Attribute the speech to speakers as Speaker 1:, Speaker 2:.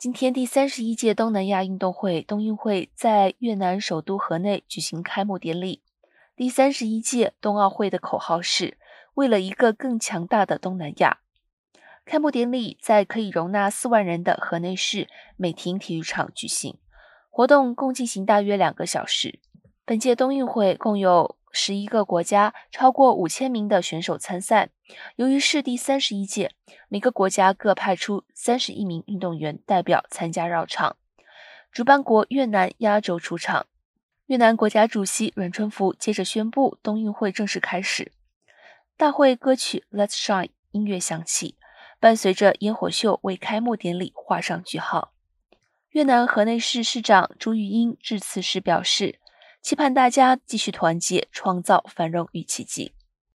Speaker 1: 今天，第三十一届东南亚运动会冬运会在越南首都河内举行开幕典礼。第三十一届冬奥会的口号是“为了一个更强大的东南亚”。开幕典礼在可以容纳四万人的河内市美亭体育场举行，活动共进行大约两个小时。本届冬运会共有。十一个国家超过五千名的选手参赛。由于是第三十一届，每个国家各派出三十一名运动员代表参加绕场。主办国越南压轴出场，越南国家主席阮春福接着宣布冬运会正式开始。大会歌曲《Let's Shine》音乐响起，伴随着烟火秀为开幕典礼画上句号。越南河内市市长朱玉英致辞时表示。期盼大家继续团结，创造繁荣与奇迹。